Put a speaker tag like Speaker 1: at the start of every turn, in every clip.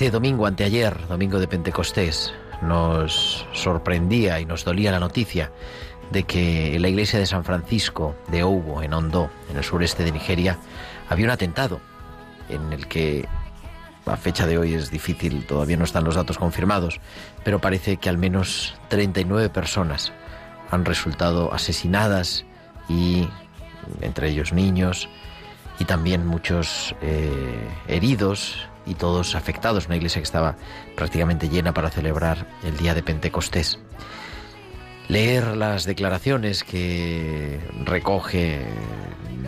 Speaker 1: Este domingo anteayer, domingo de Pentecostés, nos sorprendía y nos dolía la noticia de que en la iglesia de San Francisco de Oubo, en Ondo, en el sureste de Nigeria, había un atentado en el que a fecha de hoy es difícil, todavía no están los datos confirmados, pero parece que al menos 39 personas han resultado asesinadas y entre ellos niños y también muchos eh, heridos y todos afectados. Una iglesia que estaba prácticamente llena para celebrar el día de Pentecostés. Leer las declaraciones que recoge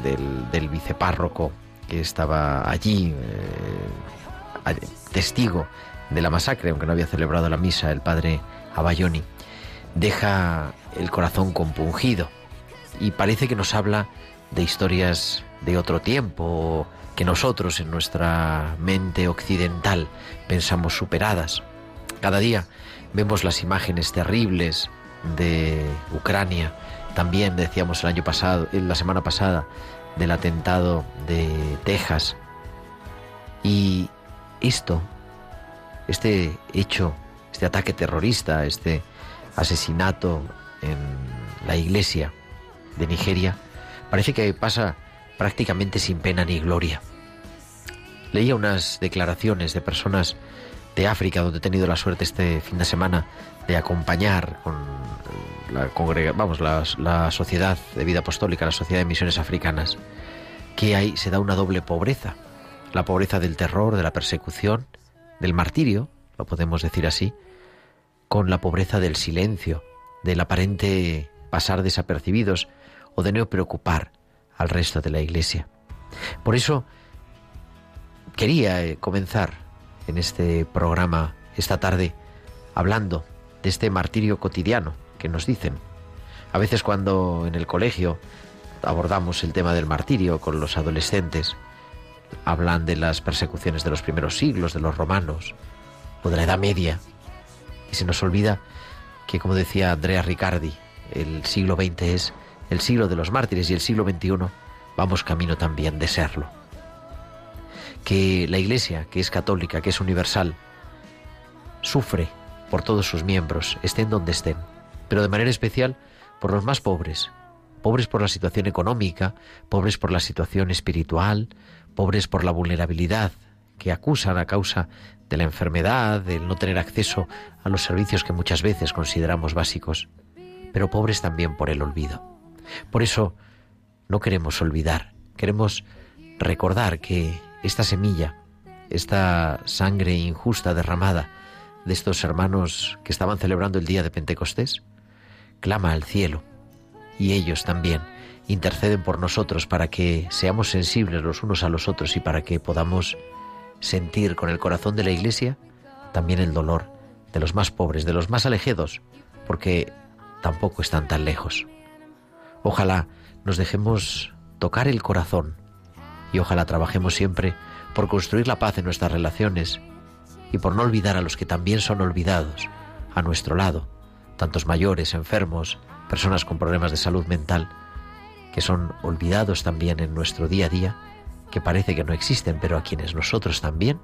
Speaker 1: del, del vicepárroco que estaba allí, eh, testigo de la masacre, aunque no había celebrado la misa, el padre Abayoni, deja el corazón compungido y parece que nos habla de historias de otro tiempo nosotros en nuestra mente occidental pensamos superadas. Cada día vemos las imágenes terribles de Ucrania. También decíamos el año pasado, la semana pasada, del atentado de Texas. Y esto, este hecho, este ataque terrorista, este asesinato en la iglesia de Nigeria, parece que pasa prácticamente sin pena ni gloria. Leía unas declaraciones de personas de África, donde he tenido la suerte este fin de semana de acompañar con la, congrega, vamos, la, sociedad de vida apostólica, la sociedad de misiones africanas, que ahí se da una doble pobreza. La pobreza del terror, de la persecución, del martirio, lo podemos decir así, con la pobreza del silencio, del aparente pasar desapercibidos o de no preocupar al resto de la iglesia. Por eso quería eh, comenzar en este programa esta tarde hablando de este martirio cotidiano que nos dicen. A veces cuando en el colegio abordamos el tema del martirio con los adolescentes, hablan de las persecuciones de los primeros siglos, de los romanos, o de la Edad Media, y se nos olvida que, como decía Andrea Riccardi, el siglo XX es el siglo de los mártires y el siglo XXI vamos camino también de serlo. Que la Iglesia, que es católica, que es universal, sufre por todos sus miembros, estén donde estén, pero de manera especial por los más pobres, pobres por la situación económica, pobres por la situación espiritual, pobres por la vulnerabilidad que acusan a causa de la enfermedad, del no tener acceso a los servicios que muchas veces consideramos básicos, pero pobres también por el olvido. Por eso no queremos olvidar, queremos recordar que esta semilla, esta sangre injusta derramada de estos hermanos que estaban celebrando el día de Pentecostés, clama al cielo y ellos también interceden por nosotros para que seamos sensibles los unos a los otros y para que podamos sentir con el corazón de la Iglesia también el dolor de los más pobres, de los más alejados, porque tampoco están tan lejos. Ojalá nos dejemos tocar el corazón y ojalá trabajemos siempre por construir la paz en nuestras relaciones y por no olvidar a los que también son olvidados a nuestro lado, tantos mayores, enfermos, personas con problemas de salud mental, que son olvidados también en nuestro día a día, que parece que no existen, pero a quienes nosotros también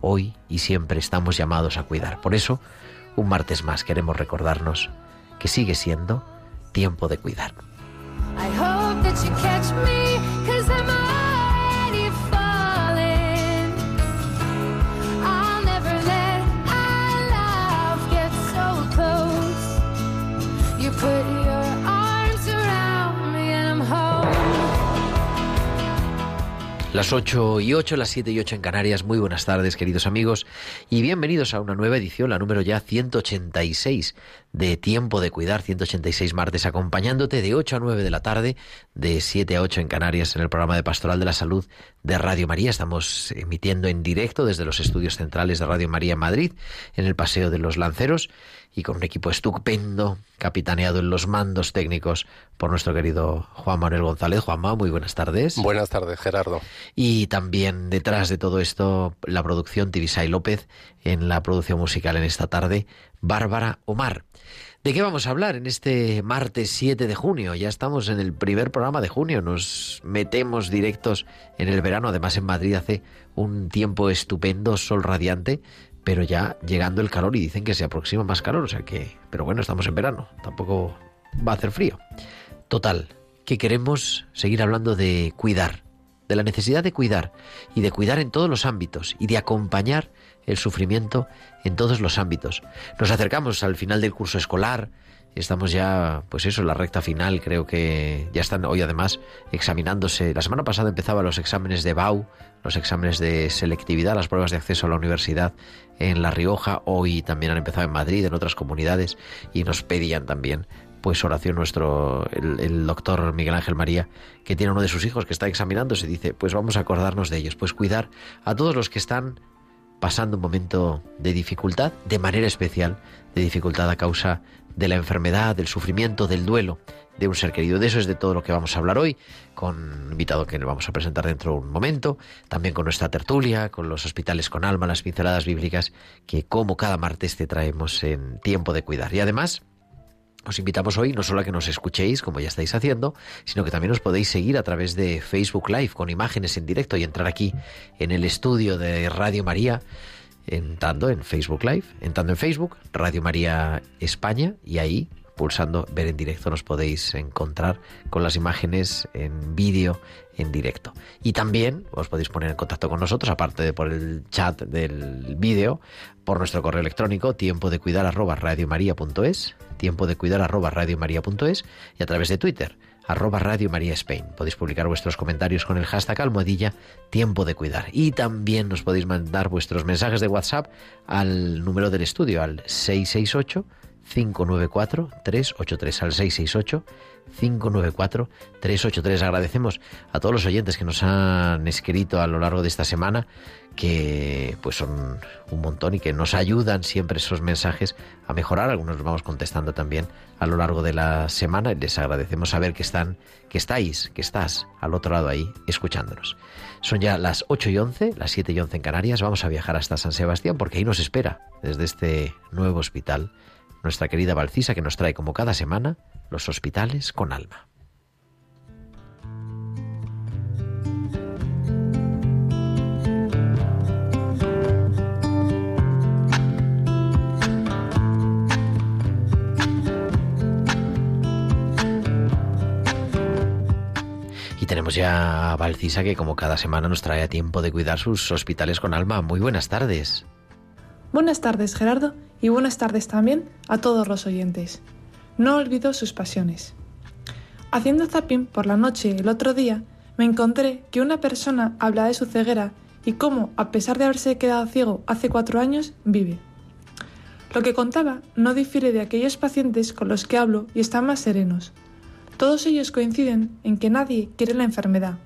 Speaker 1: hoy y siempre estamos llamados a cuidar. Por eso, un martes más queremos recordarnos que sigue siendo tiempo de cuidar. Las 8 y 8, las 7 y 8 en Canarias. Muy buenas tardes, queridos amigos, y bienvenidos a una nueva edición, la número ya 186 de Tiempo de Cuidar, 186 martes, acompañándote de 8 a 9 de la tarde, de 7 a 8 en Canarias, en el programa de Pastoral de la Salud de Radio María. Estamos emitiendo en directo desde los estudios centrales de Radio María en Madrid, en el Paseo de los Lanceros, y con un equipo estupendo, capitaneado en los mandos técnicos por nuestro querido Juan Manuel González. Juanma, muy buenas tardes.
Speaker 2: Buenas tardes, Gerardo.
Speaker 1: Y también detrás de todo esto, la producción Tibisay López, en la producción musical en esta tarde, Bárbara Omar. ¿De qué vamos a hablar en este martes 7 de junio? Ya estamos en el primer programa de junio, nos metemos directos en el verano, además en Madrid hace un tiempo estupendo, sol radiante, pero ya llegando el calor y dicen que se aproxima más calor, o sea que, pero bueno, estamos en verano, tampoco va a hacer frío. Total, que queremos seguir hablando de cuidar, de la necesidad de cuidar y de cuidar en todos los ámbitos y de acompañar el sufrimiento en todos los ámbitos. Nos acercamos al final del curso escolar, estamos ya, pues eso, en la recta final, creo que ya están hoy además examinándose. La semana pasada empezaban los exámenes de BAU, los exámenes de selectividad, las pruebas de acceso a la universidad en La Rioja, hoy también han empezado en Madrid, en otras comunidades, y nos pedían también pues oración nuestro, el, el, doctor Miguel Ángel María, que tiene uno de sus hijos que está examinándose, dice, pues vamos a acordarnos de ellos, pues cuidar a todos los que están pasando un momento de dificultad, de manera especial, de dificultad a causa de la enfermedad, del sufrimiento, del duelo de un ser querido. De eso es de todo lo que vamos a hablar hoy, con un invitado que vamos a presentar dentro de un momento, también con nuestra tertulia, con los hospitales con alma, las pinceladas bíblicas, que como cada martes te traemos en tiempo de cuidar. Y además, os invitamos hoy no solo a que nos escuchéis, como ya estáis haciendo, sino que también os podéis seguir a través de Facebook Live con imágenes en directo y entrar aquí en el estudio de Radio María, entrando en Facebook Live, entrando en Facebook, Radio María España, y ahí, pulsando ver en directo, nos podéis encontrar con las imágenes en vídeo en directo. Y también os podéis poner en contacto con nosotros, aparte de por el chat del vídeo, por nuestro correo electrónico, tiempo de cuidar arroba radiomaria.es, tiempo de cuidar arroba radiomaria.es y a través de Twitter, arroba Radio María Spain. Podéis publicar vuestros comentarios con el hashtag almohadilla tiempo de cuidar. Y también nos podéis mandar vuestros mensajes de WhatsApp al número del estudio, al 668 594 383 al 668 594 383. Agradecemos a todos los oyentes que nos han escrito a lo largo de esta semana, que pues son un montón y que nos ayudan siempre esos mensajes a mejorar. Algunos los vamos contestando también a lo largo de la semana y les agradecemos saber que están, que estáis, que estás al otro lado ahí escuchándonos. Son ya las 8 y 11, las 7 y 11 en Canarias. Vamos a viajar hasta San Sebastián porque ahí nos espera desde este nuevo hospital nuestra querida Valcisa que nos trae como cada semana los hospitales con alma. Y tenemos ya a Valcisa que como cada semana nos trae a tiempo de cuidar sus hospitales con alma. Muy buenas tardes.
Speaker 3: Buenas tardes, Gerardo, y buenas tardes también a todos los oyentes. No olvido sus pasiones. Haciendo zapping por la noche el otro día, me encontré que una persona habla de su ceguera y cómo, a pesar de haberse quedado ciego hace cuatro años, vive. Lo que contaba no difiere de aquellos pacientes con los que hablo y están más serenos. Todos ellos coinciden en que nadie quiere la enfermedad,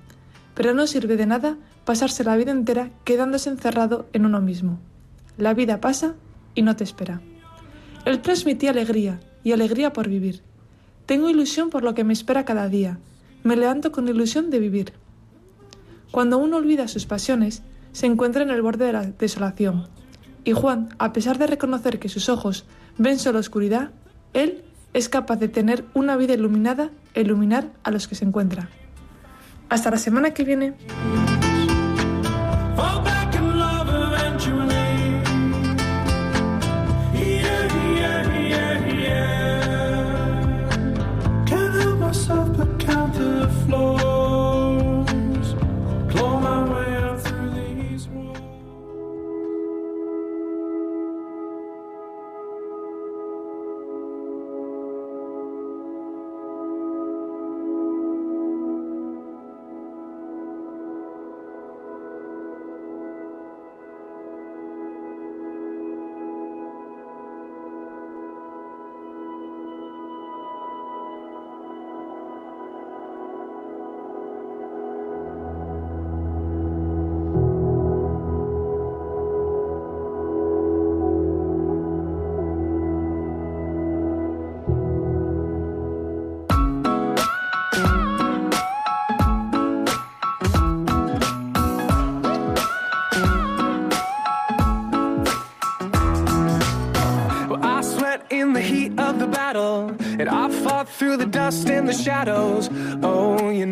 Speaker 3: pero no sirve de nada pasarse la vida entera quedándose encerrado en uno mismo. La vida pasa y no te espera. Él transmitía alegría y alegría por vivir. Tengo ilusión por lo que me espera cada día. Me levanto con ilusión de vivir. Cuando uno olvida sus pasiones, se encuentra en el borde de la desolación. Y Juan, a pesar de reconocer que sus ojos ven solo oscuridad, él es capaz de tener una vida iluminada e iluminar a los que se encuentra. Hasta la semana que viene.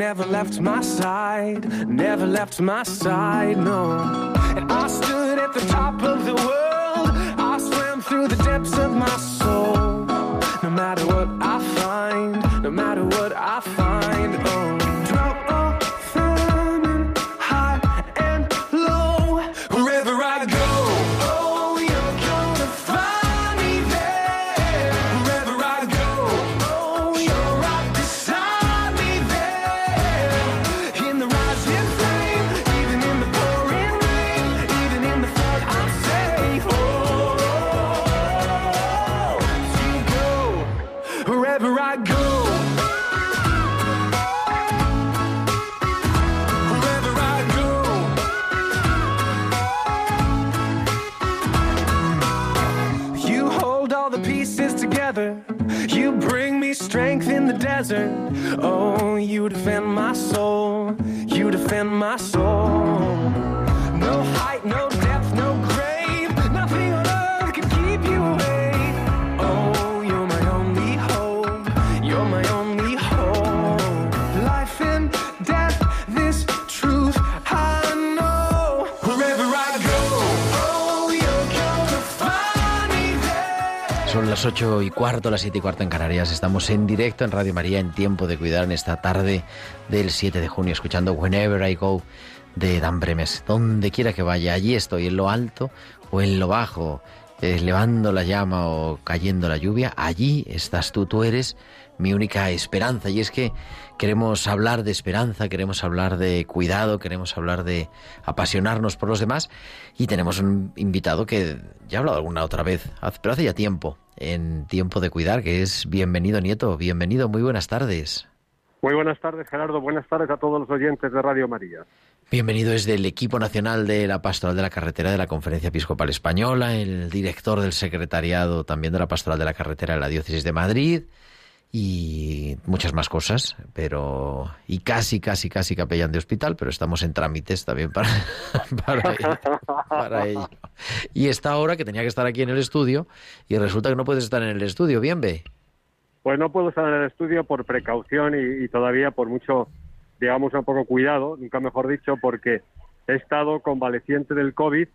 Speaker 2: Never left my side, never left my side, no. And I stood at the top of the world, I swam through the depths of my soul. No matter what I desert. Oh, you defend my soul. You defend my soul.
Speaker 1: Las ocho y cuarto, las siete y cuarto en Canarias. Estamos en directo en Radio María en tiempo de cuidar en esta tarde del 7 de junio, escuchando Whenever I Go de Dan Bremes. Donde quiera que vaya, allí estoy, en lo alto o en lo bajo, elevando la llama o cayendo la lluvia. Allí estás tú, tú eres mi única esperanza. Y es que queremos hablar de esperanza, queremos hablar de cuidado, queremos hablar de apasionarnos por los demás. Y tenemos un invitado que ya he hablado alguna otra vez, pero hace ya tiempo, en tiempo de cuidar, que es bienvenido Nieto. Bienvenido, muy buenas tardes.
Speaker 4: Muy buenas tardes, Gerardo. Buenas tardes a todos los oyentes de Radio María.
Speaker 1: Bienvenido desde el equipo nacional de la Pastoral de la Carretera de la Conferencia Episcopal Española, el director del secretariado también de la Pastoral de la Carretera de la Diócesis de Madrid y muchas más cosas, pero y casi, casi, casi capellán de hospital, pero estamos en trámites también para, para, ello, para ello. Y esta hora que tenía que estar aquí en el estudio y resulta que no puedes estar en el estudio, bien ve.
Speaker 4: Pues no puedo estar en el estudio por precaución y todavía por mucho, digamos, un poco cuidado, nunca mejor dicho, porque he estado convaleciente del COVID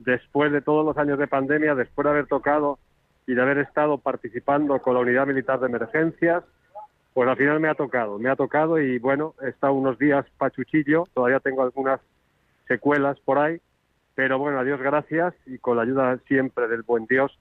Speaker 4: después de todos los años de pandemia, después de haber tocado y de haber estado participando con la Unidad Militar de Emergencias, pues al final me ha tocado, me ha tocado y bueno, he estado unos días pachuchillo, todavía tengo algunas secuelas por ahí, pero bueno, a Dios gracias y con la ayuda siempre del buen Dios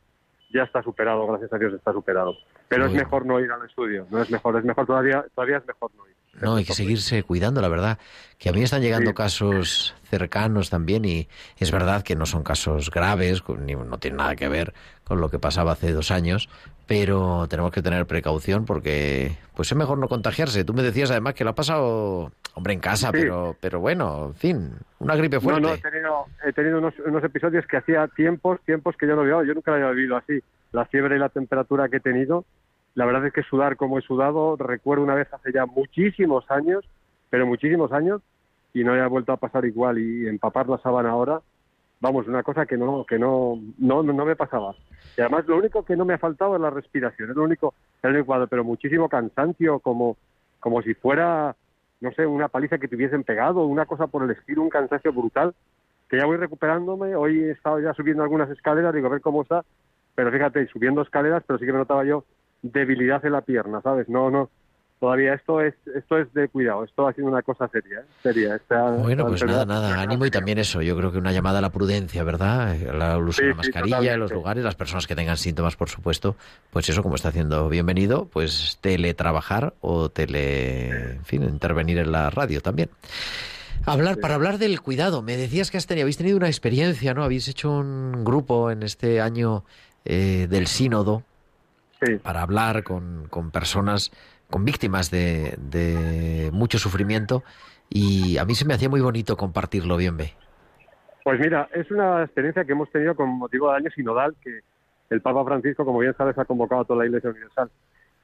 Speaker 4: ya está superado, gracias a Dios está superado. Pero
Speaker 1: Muy
Speaker 4: es mejor no ir al estudio, no es mejor, es mejor todavía, todavía es mejor no ir.
Speaker 1: No, hay que seguirse cuidando, la verdad. Que a mí me están llegando
Speaker 4: Sí.
Speaker 1: casos cercanos también y es verdad que no son casos graves, ni- no tienen nada que ver con lo que pasaba hace dos años, pero tenemos que tener precaución porque pues es mejor no contagiarse. Tú me decías además que lo ha pasado, hombre, en casa,
Speaker 4: Sí.
Speaker 1: pero, pero bueno, en fin, una gripe fuerte.
Speaker 4: No, no, he tenido, he tenido unos, unos episodios que hacía tiempos, tiempos que yo no había, yo nunca lo había vivido así. La fiebre y la temperatura que he tenido, la verdad es que sudar como he sudado, recuerdo una vez hace ya muchísimos años, pero muchísimos años, y no haya vuelto a pasar igual y empapar la sábana ahora, vamos, una cosa que no, que no, no, no, me pasaba. Y además lo único que no me ha faltado es la respiración, es lo único, es lo único pero muchísimo cansancio, como, como si fuera, no sé, una paliza que te hubiesen pegado, una cosa por el estilo, un cansancio brutal, que ya voy recuperándome, hoy he estado ya subiendo algunas escaleras, digo, a ver cómo está, pero fíjate, subiendo escaleras, pero sí que me notaba yo debilidad en la pierna, ¿sabes? No, no, todavía esto es esto es de cuidado, esto ha sido una cosa seria, ¿eh? seria. Esta,
Speaker 1: Bueno,
Speaker 4: esta
Speaker 1: pues
Speaker 4: enfermedad.
Speaker 1: nada, nada, ánimo y también eso, yo creo que una llamada a la prudencia, ¿verdad? La uso de la
Speaker 4: sí,
Speaker 1: mascarilla en los lugares, las personas que tengan síntomas, por supuesto, pues eso, como está haciendo bienvenido, pues teletrabajar o tele, en fin, intervenir en la radio también. Hablar, para hablar del cuidado, me decías que has tenido, habéis tenido una experiencia, ¿no? Habéis hecho un grupo en este año eh, del sínodo
Speaker 4: Sí.
Speaker 1: para hablar con, con personas, con víctimas de, de mucho sufrimiento y a mí se me hacía muy bonito compartirlo, bien ve.
Speaker 4: Pues mira, es una experiencia que hemos tenido con motivo del año sinodal que el Papa Francisco, como bien sabes, ha convocado a toda la Iglesia Universal.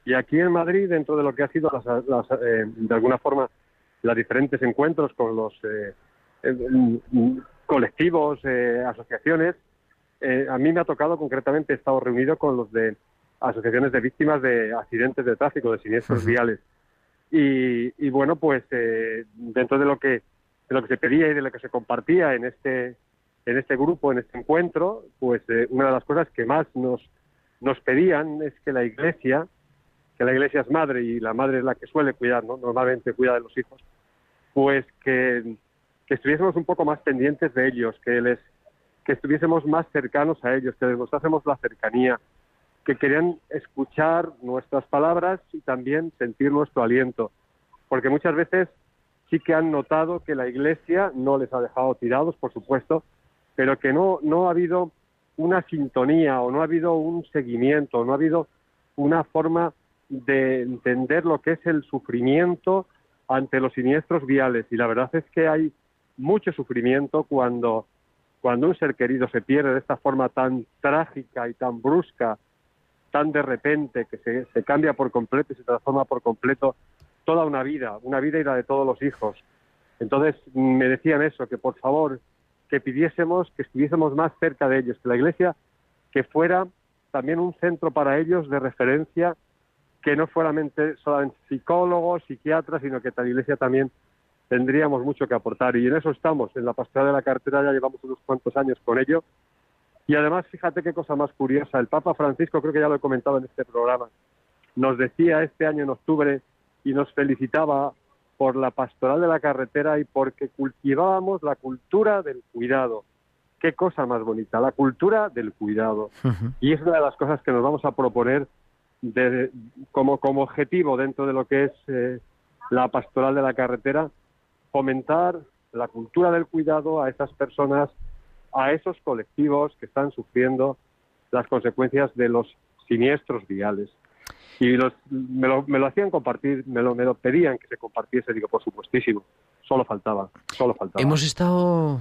Speaker 4: Y aquí en Madrid, dentro de lo que ha sido, las, las, eh, de alguna forma, los diferentes encuentros con los eh, eh, colectivos, eh, asociaciones, eh, a mí me ha tocado concretamente, he estado reunido con los de asociaciones de víctimas de accidentes de tráfico, de siniestros viales. Y, y, bueno, pues eh, dentro de lo que de lo que se pedía y de lo que se compartía en este en este grupo, en este encuentro, pues eh, una de las cosas que más nos nos pedían es que la Iglesia, que la Iglesia es madre y la madre es la que suele cuidar, ¿no? normalmente cuida de los hijos, pues que, que estuviésemos un poco más pendientes de ellos, que les que estuviésemos más cercanos a ellos, que les mostrásemos la cercanía, que querían escuchar nuestras palabras y también sentir nuestro aliento, porque muchas veces sí que han notado que la Iglesia no les ha dejado tirados, por supuesto, pero que no, no ha habido una sintonía o no ha habido un seguimiento, no ha habido una forma de entender lo que es el sufrimiento ante los siniestros viales. Y la verdad es que hay mucho sufrimiento cuando, cuando un ser querido se pierde de esta forma tan trágica y tan brusca, tan de repente, que se, cambia por completo y se transforma por completo toda una vida, una vida y la de todos los hijos. Entonces me decían eso, que por favor que pidiésemos que estuviésemos más cerca de ellos, que la Iglesia que fuera también un centro para ellos de referencia, que no solamente, solamente psicólogos, psiquiatras, sino que la Iglesia también tendríamos mucho que aportar. Y en eso estamos, en la pastoral de la cartera ya llevamos unos cuantos años con ello. Y además, fíjate qué cosa más curiosa, el Papa Francisco, creo que ya lo he comentado en este programa, nos decía este año en octubre y nos felicitaba por la pastoral de la carretera y porque cultivábamos la cultura del cuidado. Qué cosa más bonita, la cultura del cuidado. Y es una de las cosas que nos vamos a proponer de, como, como objetivo dentro de lo que es eh, la pastoral de la carretera, fomentar la cultura del cuidado a esas personas, a esos colectivos que están sufriendo las consecuencias de los siniestros viales. Y los, me, lo, me lo hacían compartir, me lo, me lo pedían que se compartiese, digo, por supuestísimo, solo faltaba, solo faltaba.
Speaker 1: Hemos estado,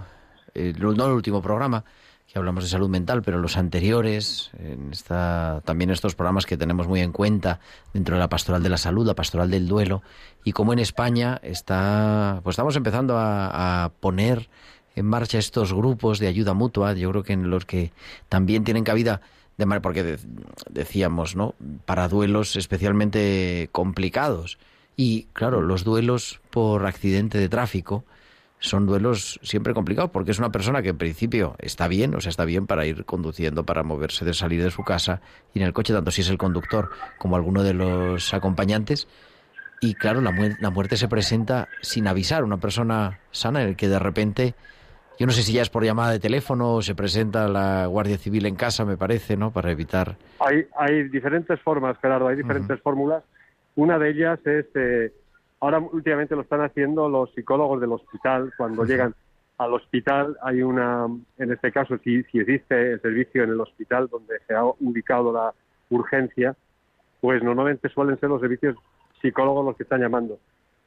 Speaker 1: eh, no el último programa, que hablamos de salud mental, pero los anteriores, en esta, también estos programas que tenemos muy en cuenta dentro de la pastoral de la salud, la pastoral del duelo, y como en España está, pues estamos empezando a poner en marcha estos grupos de ayuda mutua, yo creo que en los que también tienen cabida de porque decíamos, ¿no? Para duelos especialmente complicados. Y claro, los duelos por accidente de tráfico son duelos siempre complicados porque es una persona que en principio está bien, o sea, está bien para ir conduciendo, para moverse, de salir de su casa y en el coche, tanto si es el conductor como alguno de los acompañantes. Y claro, la, la muerte se presenta sin avisar, una persona sana en el que de repente yo no sé si ya es por llamada de teléfono o se presenta la Guardia Civil en casa, me parece, ¿no? Para evitar.
Speaker 4: Hay, hay diferentes formas, Gerardo, hay diferentes fórmulas. Una de ellas es, eh, ahora últimamente lo están haciendo los psicólogos del hospital, cuando llegan al hospital hay una, en este caso, si, si existe el servicio en el hospital donde se ha ubicado la urgencia, pues normalmente suelen ser los servicios psicólogos los que están llamando.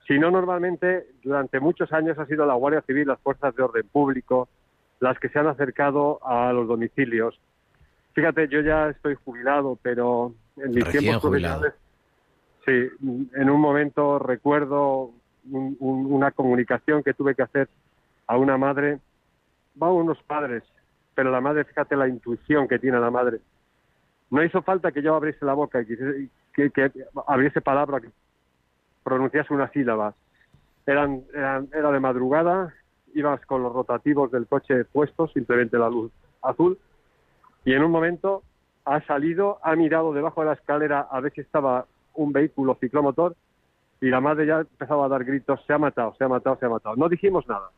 Speaker 4: Si no, normalmente durante muchos años ha sido la Guardia Civil, las fuerzas de orden público, las que se han acercado a los domicilios. Fíjate, yo ya estoy jubilado, pero en mis tiempos profesionales, sí, en un momento recuerdo una comunicación que tuve que hacer a una madre, va a unos padres, pero la madre, fíjate la intuición que tiene la madre. No hizo falta que yo abriese la boca y que, que abriese palabra, pronunciase una sílaba. Eran, eran, era de madrugada, ibas con los rotativos del coche puestos, simplemente la luz azul, y en un momento ha salido, ha mirado debajo de la escalera a ver si estaba un vehículo ciclomotor y la madre ya empezaba a dar gritos, se ha matado, se ha matado, se ha matado. No dijimos nada.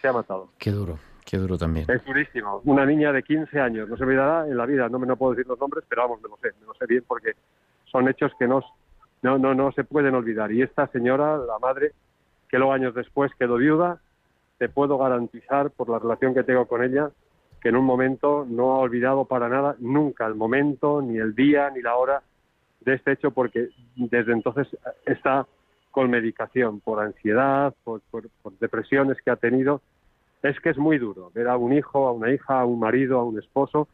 Speaker 4: Se ha matado.
Speaker 1: Qué duro, qué duro también.
Speaker 4: Es durísimo. Una niña de 15 años, no se me dará en la vida, no me no puedo decir los nombres, pero vamos, me lo sé, me lo sé bien porque son hechos que no, no, no, no se pueden olvidar. Y esta señora, la madre, que luego años después quedó viuda, te puedo garantizar por la relación que tengo con ella que en un momento no ha olvidado para nada nunca el momento, ni el día, ni la hora de este hecho, porque desde entonces está con medicación por ansiedad, por, por, depresiones que ha tenido. Es que es muy duro ver a un hijo, a una hija, a un marido, a un esposo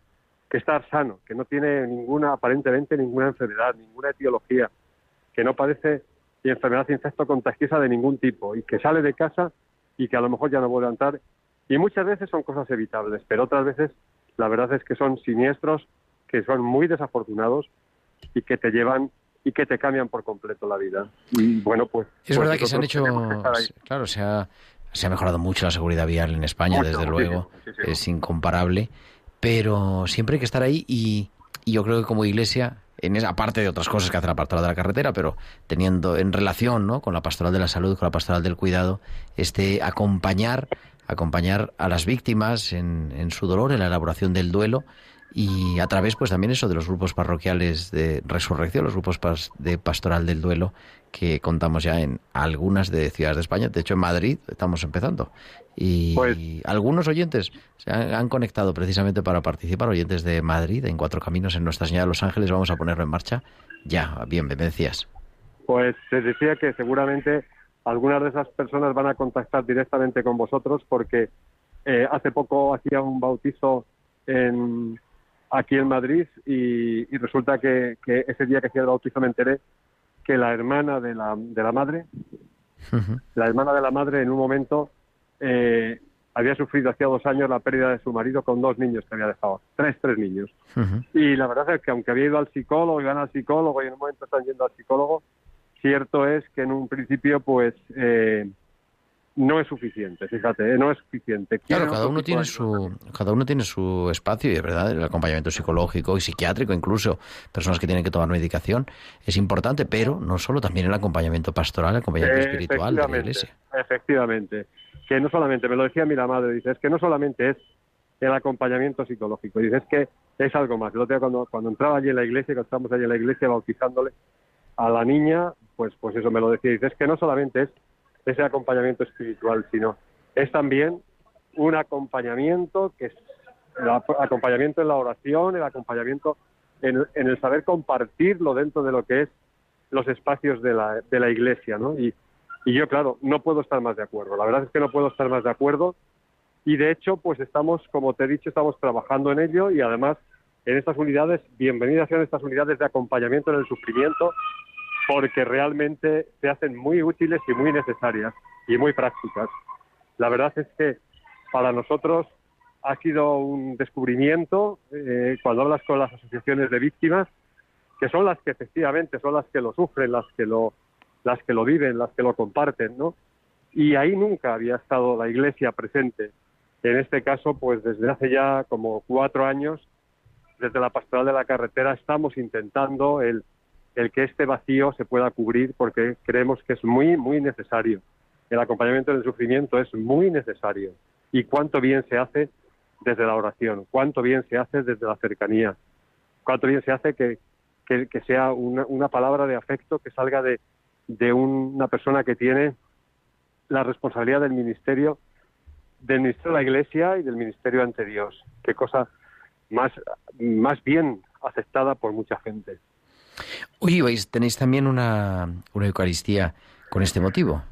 Speaker 4: que está sano, que no tiene ninguna, aparentemente ninguna enfermedad, ninguna etiología, que no padece enfermedad infecto contagiosa de ningún tipo y que sale de casa y que a lo mejor ya no vuelve a entrar. Y muchas veces son cosas evitables, pero otras veces la verdad es que son siniestros que son muy desafortunados y que te llevan y que te cambian por completo la vida. Y bueno, pues...
Speaker 1: Es
Speaker 4: pues
Speaker 1: verdad que se han hecho, claro, se ha, se ha mejorado mucho la seguridad vial en España,
Speaker 4: Mucho,
Speaker 1: desde
Speaker 4: muchísimo,
Speaker 1: luego,
Speaker 4: muchísimo.
Speaker 1: es incomparable, pero siempre hay que estar ahí y, y yo creo que como iglesia, en esa, aparte de otras cosas que hace la pastoral de la carretera, pero teniendo en relación ¿no? con la pastoral de la salud, con la pastoral del cuidado, este acompañar, acompañar a las víctimas en, en su dolor, en la elaboración del duelo, y a través pues también eso de los grupos parroquiales de resurrección, los grupos pas- de pastoral del duelo que contamos ya en algunas de ciudades de España, de hecho en Madrid estamos empezando. Y
Speaker 4: Pues-
Speaker 1: algunos oyentes se han, han conectado precisamente para participar, oyentes de Madrid en Cuatro Caminos en Nuestra Señora de los Ángeles, vamos a ponerlo en marcha. Ya, bien, me decías.
Speaker 4: Pues se decía que seguramente algunas de esas personas van a contactar directamente con vosotros porque eh, hace poco hacía un bautizo en, aquí en Madrid y, y resulta que, que ese día que hacía el bautizo me enteré que la hermana de la, de la madre, la hermana de la madre en un momento eh, había sufrido hacía dos años la pérdida de su marido con dos niños que había dejado, tres, tres niños. Y la verdad es que aunque había ido al psicólogo, iban al psicólogo y en un momento están yendo al psicólogo, cierto es que en un principio pues eh, no es suficiente, fíjate, eh, no es suficiente.
Speaker 1: Claro, cada uno tiene su cada uno tiene su espacio y es verdad el acompañamiento psicológico y psiquiátrico incluso personas que tienen que tomar medicación es importante pero no solo también el acompañamiento pastoral el acompañamiento espiritual de la iglesia
Speaker 4: Efectivamente. Que no solamente, me lo decía mi la madre, dice, es que no solamente es el acompañamiento psicológico, dice, es que es algo más. El otro día cuando, cuando entraba allí en la iglesia, cuando estábamos allí en la iglesia bautizándole a la niña, pues, pues eso me lo decía, dice, es que no solamente es ese acompañamiento espiritual, sino es también un acompañamiento que es el acompañamiento en la oración, el acompañamiento en, el saber compartirlo dentro de lo que es los espacios de la, de la iglesia, ¿no? Y, y yo, claro, no puedo estar más de acuerdo. La verdad es que no puedo estar más de acuerdo. Y de hecho, pues estamos, como te he dicho, estamos trabajando en ello y además en estas unidades, bienvenidas sean estas unidades de acompañamiento en el sufrimiento, porque realmente se hacen muy útiles y muy necesarias y muy prácticas. La verdad es que para nosotros ha sido un descubrimiento eh, cuando hablas con las asociaciones de víctimas, que son las que efectivamente son las que lo sufren, las que lo, las que lo viven, las que lo comparten, ¿no? Y ahí nunca había estado la Iglesia presente. En este caso, pues desde hace ya como cuatro años, desde la pastoral de la carretera, estamos intentando el, el que este vacío se pueda cubrir porque creemos que es muy, muy necesario. El acompañamiento del sufrimiento es muy necesario. Y cuánto bien se hace desde la oración, cuánto bien se hace desde la cercanía, cuánto bien se hace que, que, sea una, una palabra de afecto que salga de, de una persona que tiene la responsabilidad del ministerio, del ministerio de la Iglesia y del ministerio ante Dios. Qué cosa más, más bien aceptada por mucha gente.
Speaker 1: Oye, vais, tenéis también una, una Eucaristía con este motivo.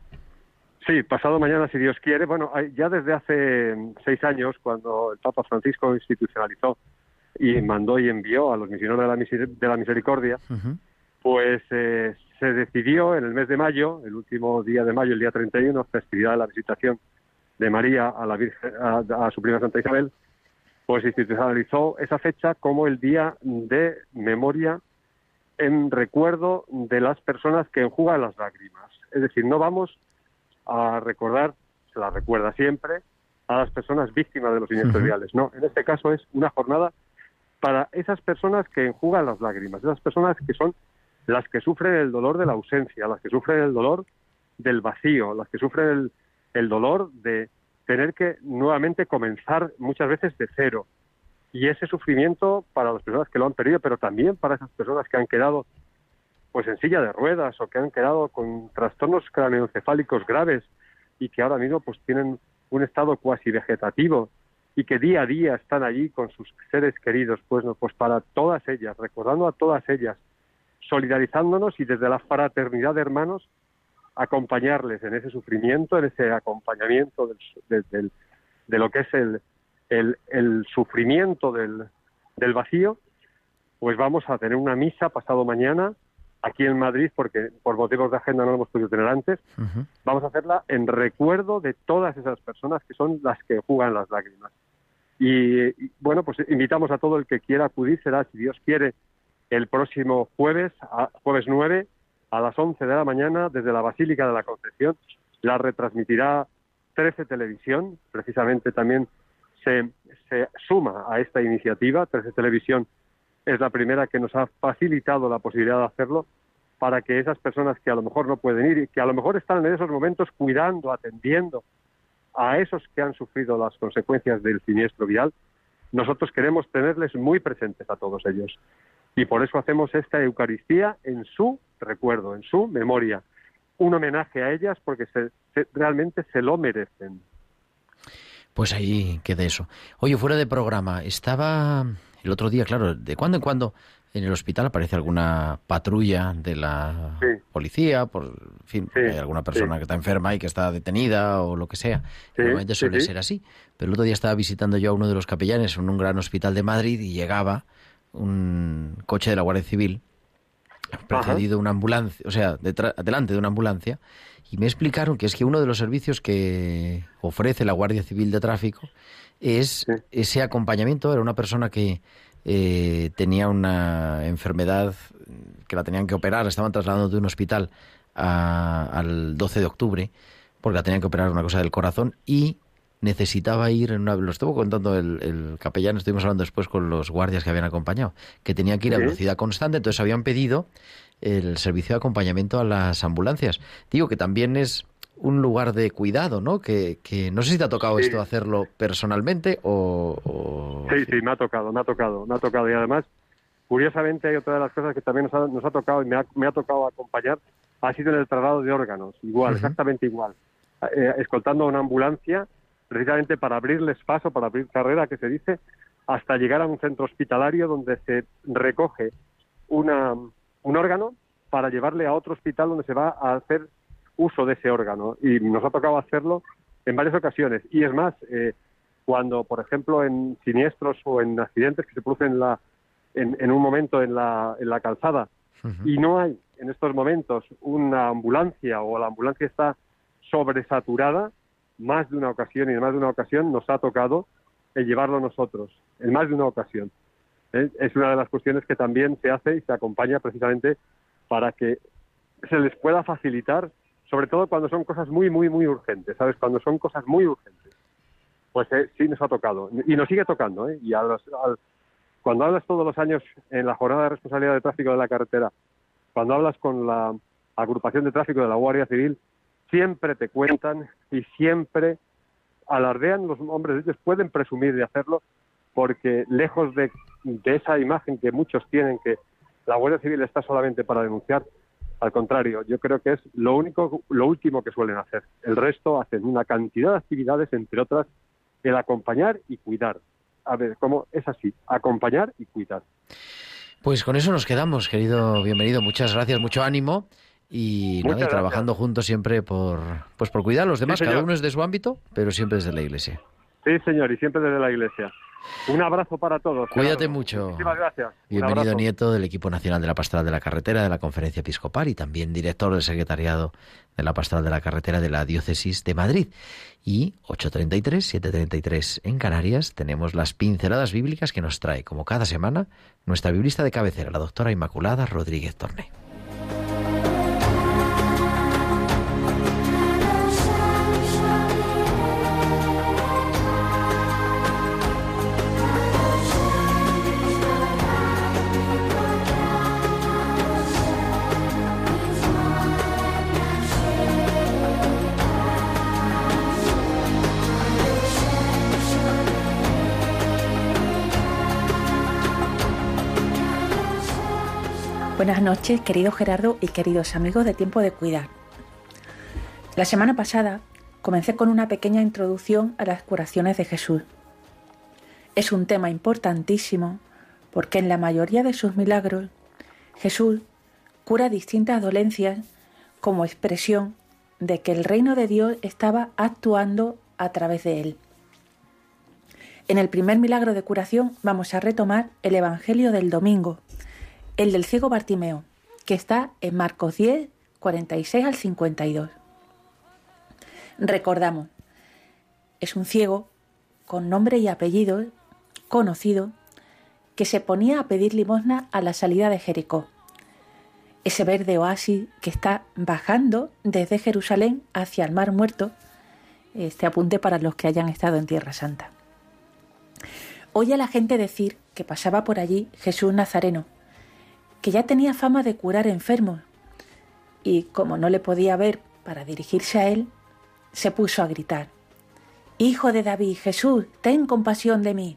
Speaker 4: Sí, pasado mañana, si Dios quiere. Bueno, ya desde hace seis años, cuando el Papa Francisco institucionalizó y mandó y envió a los misioneros de la, Miser- de la Misericordia, pues eh, se decidió en el mes de mayo, el último día de mayo, el día 31, festividad de la visitación de María a, la Virgen, a, a su prima Santa Isabel, pues institucionalizó esa fecha como el día de memoria en recuerdo de las personas que enjugan las lágrimas. Es decir, no vamos a recordar, se la recuerda siempre, a las personas víctimas de los siniestros viales. No, en este caso es una jornada para esas personas que enjugan las lágrimas, esas personas que son las que sufren el dolor de la ausencia, las que sufren el dolor del vacío, las que sufren el, el dolor de tener que nuevamente comenzar muchas veces de cero. Y ese sufrimiento para las personas que lo han perdido, pero también para esas personas que han quedado pues en silla de ruedas o que han quedado con trastornos craneoencefálicos graves y que ahora mismo pues tienen un estado cuasi vegetativo y que día a día están allí con sus seres queridos, pues no, pues para todas ellas, recordando a todas ellas, solidarizándonos y desde la fraternidad de hermanos acompañarles en ese sufrimiento, en ese acompañamiento del, de, del- de lo que es el, el, el sufrimiento del, del vacío, pues vamos a tener una misa pasado mañana aquí en Madrid, porque por motivos de agenda no lo hemos podido tener antes, vamos a hacerla en recuerdo de todas esas personas que son las que jugan las lágrimas. Y, y, bueno, pues invitamos a todo el que quiera acudir, será, si Dios quiere, el próximo jueves, a- jueves 9, a las 11 de la mañana, desde la Basílica de la Concepción. La retransmitirá 13 Televisión, precisamente también se, se suma a esta iniciativa. 13 Televisión es la primera que nos ha facilitado la posibilidad de hacerlo para que esas personas que a lo mejor no pueden ir y que a lo mejor están en esos momentos cuidando, atendiendo a esos que han sufrido las consecuencias del siniestro vial, nosotros queremos tenerles muy presentes a todos ellos. Y por eso hacemos esta Eucaristía en su recuerdo, en su memoria. Un homenaje a ellas porque se- se- realmente se lo merecen.
Speaker 1: Pues ahí queda eso. Oye, fuera de programa, estaba el otro día, claro, de cuando en cuando en el hospital aparece alguna patrulla de la
Speaker 4: Sí.
Speaker 1: policía, por en fin,
Speaker 4: Sí,
Speaker 1: hay alguna persona
Speaker 4: sí.
Speaker 1: que está enferma y que está detenida o lo que sea. Normalmente suele ser así. Pero el otro día estaba visitando yo a uno de los capellanes en un gran hospital de Madrid y llegaba un coche de la Guardia Civil precedido de una ambulancia, o sea, detrás, delante de una ambulancia, y me explicaron que es que uno de los servicios que ofrece la Guardia Civil de Tráfico es
Speaker 4: Sí.
Speaker 1: ese acompañamiento. Era una persona que eh, tenía una enfermedad que la tenían que operar, estaban trasladando de un hospital a- al 12 de octubre, porque la tenían que operar una cosa del corazón y necesitaba ir en una... Lo estuvo contando el, el capellán, estuvimos hablando después con los guardias que habían acompañado, que tenían que ir a
Speaker 4: Sí.
Speaker 1: velocidad constante, entonces habían pedido el servicio de acompañamiento a las ambulancias. Digo que también es un lugar de cuidado, ¿no? Que, que no sé si te ha tocado
Speaker 4: Sí.
Speaker 1: esto hacerlo personalmente o... o-
Speaker 4: Sí, sí, me ha tocado, me ha tocado, me ha tocado. Y además, curiosamente, hay otra de las cosas que también nos ha, nos ha tocado y me ha, me ha tocado acompañar, ha sido en el traslado de órganos. Igual, exactamente igual. Eh, escoltando a una ambulancia, precisamente para abrirles paso, para abrir carrera, que se dice, hasta llegar a un centro hospitalario donde se recoge una, un órgano para llevarle a otro hospital donde se va a hacer uso de ese órgano. Y nos ha tocado hacerlo en varias ocasiones. Y es más, eh, cuando, por ejemplo, en siniestros o en accidentes que se producen en, la, en, en un momento en la, en la calzada y no hay en estos momentos una ambulancia o la ambulancia está sobresaturada, más de una ocasión y en más de una ocasión nos ha tocado el llevarlo nosotros, en más de una ocasión. ¿eh? Es una de las cuestiones que también se hace y se acompaña precisamente para que se les pueda facilitar, sobre todo cuando son cosas muy, muy, muy urgentes, ¿sabes? Cuando son cosas muy urgentes. Pues eh, sí nos ha tocado y nos sigue tocando, ¿eh? Y a los- al- cuando hablas todos los años en la jornada de responsabilidad de tráfico de la carretera, cuando hablas con la agrupación de tráfico de la Guardia Civil, siempre te cuentan y siempre alardean los hombres, ellos pueden presumir de hacerlo porque lejos de, de esa imagen que muchos tienen que la Guardia Civil está solamente para denunciar, al contrario, yo creo que es lo único, lo último que suelen hacer. El resto hacen una cantidad de actividades, entre otras, el acompañar y cuidar. A ver, ¿cómo es así? Acompañar y cuidar.
Speaker 1: Pues con eso nos quedamos, querido bienvenido. Muchas gracias, mucho ánimo y nada, y trabajando juntos siempre por pues por cuidar a los demás. Cada uno es de su ámbito, pero siempre desde la iglesia.
Speaker 4: Sí, señor, y siempre desde la Iglesia. Un abrazo para todos.
Speaker 1: Cuídate mucho.
Speaker 4: Muchísimas gracias.
Speaker 1: Bienvenido. Nieto del equipo nacional de la Pastoral de la Carretera de la Conferencia Episcopal y también director del secretariado de la Pastoral de la Carretera de la Diócesis de Madrid. Y 8.33, 7.33 en Canarias tenemos las pinceladas bíblicas que nos trae, como cada semana, nuestra biblista de cabecera, la doctora Inmaculada Rodríguez Torné.
Speaker 5: Buenas noches, querido Gerardo y queridos amigos de Tiempo de Cuidar. La semana pasada comencé con una pequeña introducción a las curaciones de Jesús. Es un tema importantísimo porque en la mayoría de sus milagros Jesús cura distintas dolencias como expresión de que el reino de Dios estaba actuando a través de él. En el primer milagro de curación vamos a retomar el Evangelio del domingo, el del ciego Bartimeo, que está en Marcos 10, 46 al 52. Recordamos, es un ciego con nombre y apellido conocido que se ponía a pedir limosna a la salida de Jericó, ese verde oasis que está bajando desde Jerusalén hacia el Mar Muerto, este apunte para los que hayan estado en Tierra Santa. Oye a la gente decir que pasaba por allí Jesús Nazareno, que ya tenía fama de curar enfermos, y como no le podía ver para dirigirse a él, se puso a gritar, Hijo de David, Jesús, ten compasión de mí.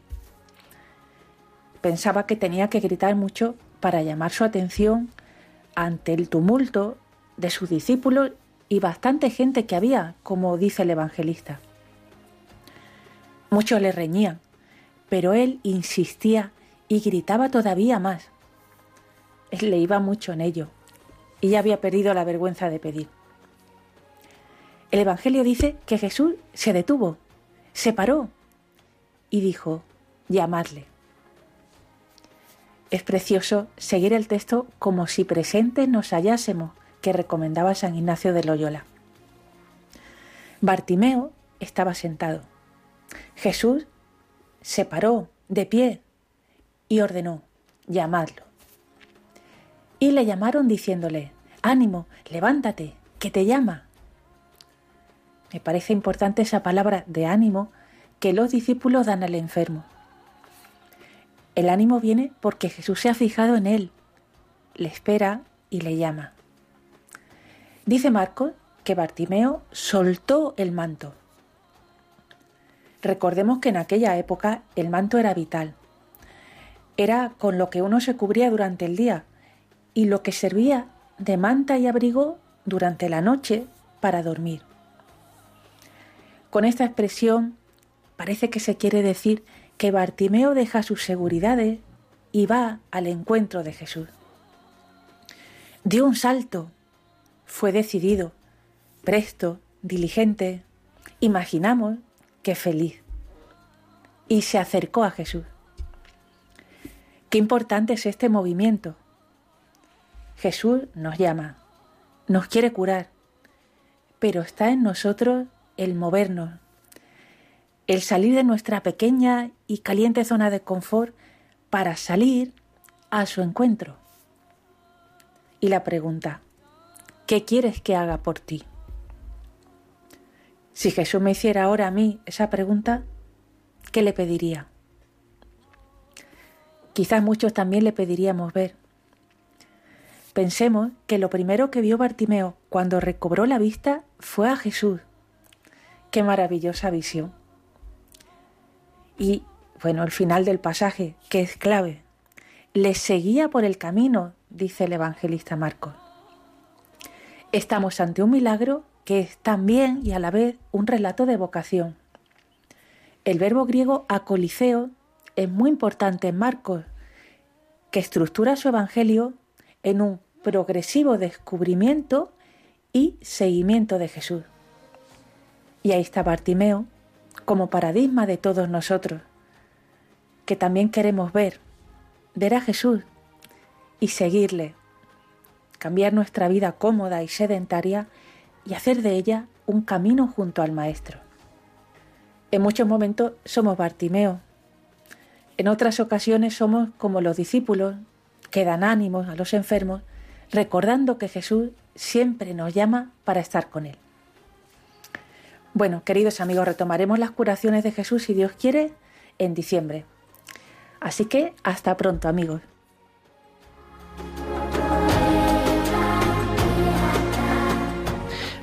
Speaker 5: Pensaba que tenía que gritar mucho para llamar su atención ante el tumulto de sus discípulos y bastante gente que había, como dice el evangelista. Muchos le reñían, pero él insistía y gritaba todavía más. Le iba mucho en ello y ya había perdido la vergüenza de pedir. El Evangelio dice que Jesús se detuvo, se paró y dijo, llamadle. Es precioso seguir el texto como si presentes nos hallásemos, que recomendaba San Ignacio de Loyola. Bartimeo estaba sentado. Jesús se paró de pie y ordenó, llamadlo. Y le llamaron diciéndole, ánimo, levántate, que te llama. Me parece importante esa palabra de ánimo que los discípulos dan al enfermo. El ánimo viene porque Jesús se ha fijado en él, le espera y le llama. Dice Marcos que Bartimeo soltó el manto. Recordemos que en aquella época el manto era vital. Era con lo que uno se cubría durante el día y lo que servía de manta y abrigo durante la noche para dormir. Con esta expresión parece que se quiere decir que Bartimeo deja sus seguridades y va al encuentro de Jesús. Dio un salto, fue decidido, presto, diligente, imaginamos que feliz, y se acercó a Jesús. Qué importante es este movimiento. Jesús nos llama, nos quiere curar, pero está en nosotros el movernos, el salir de nuestra pequeña y caliente zona de confort para salir a su encuentro. Y la pregunta, ¿qué quieres que haga por ti? Si Jesús me hiciera ahora a mí esa pregunta, ¿qué le pediría? Quizás muchos también le pediríamos ver. Pensemos que lo primero que vio Bartimeo cuando recobró la vista fue a Jesús. Qué maravillosa visión. Y bueno, el final del pasaje, que es clave, le seguía por el camino, dice el evangelista Marcos. Estamos ante un milagro que es también y a la vez un relato de vocación. El verbo griego acoliceo es muy importante en Marcos, que estructura su evangelio en un progresivo descubrimiento y seguimiento de Jesús. Y ahí está Bartimeo, como paradigma de todos nosotros, que también queremos ver, ver a Jesús y seguirle, cambiar nuestra vida cómoda y sedentaria y hacer de ella un camino junto al Maestro. En muchos momentos somos Bartimeo, en otras ocasiones somos como los discípulos que dan ánimos a los enfermos, recordando que Jesús siempre nos llama para estar con Él. Bueno, queridos amigos, retomaremos las curaciones de Jesús, si Dios quiere, en diciembre. Así que hasta pronto, amigos.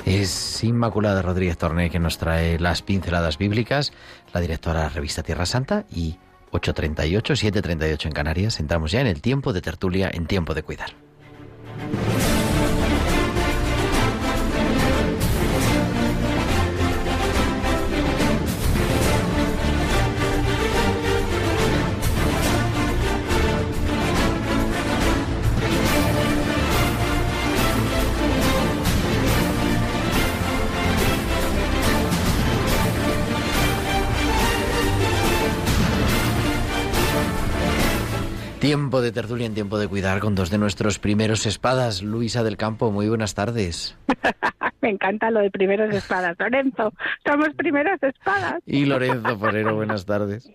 Speaker 1: Es Inmaculada Rodríguez Torné que nos trae las pinceladas bíblicas, la directora de la revista Tierra Santa y 8.38, 7.38 en Canarias. Entramos ya en el tiempo de tertulia, en tiempo de cuidar. Thank you. Tiempo de tertulia en tiempo de cuidar con dos de nuestros primeros espadas. Luisa del Campo, muy buenas tardes.
Speaker 6: Me encanta lo de primeros espadas. Lorenzo, somos primeros espadas.
Speaker 1: Y Lorenzo Forero, buenas tardes.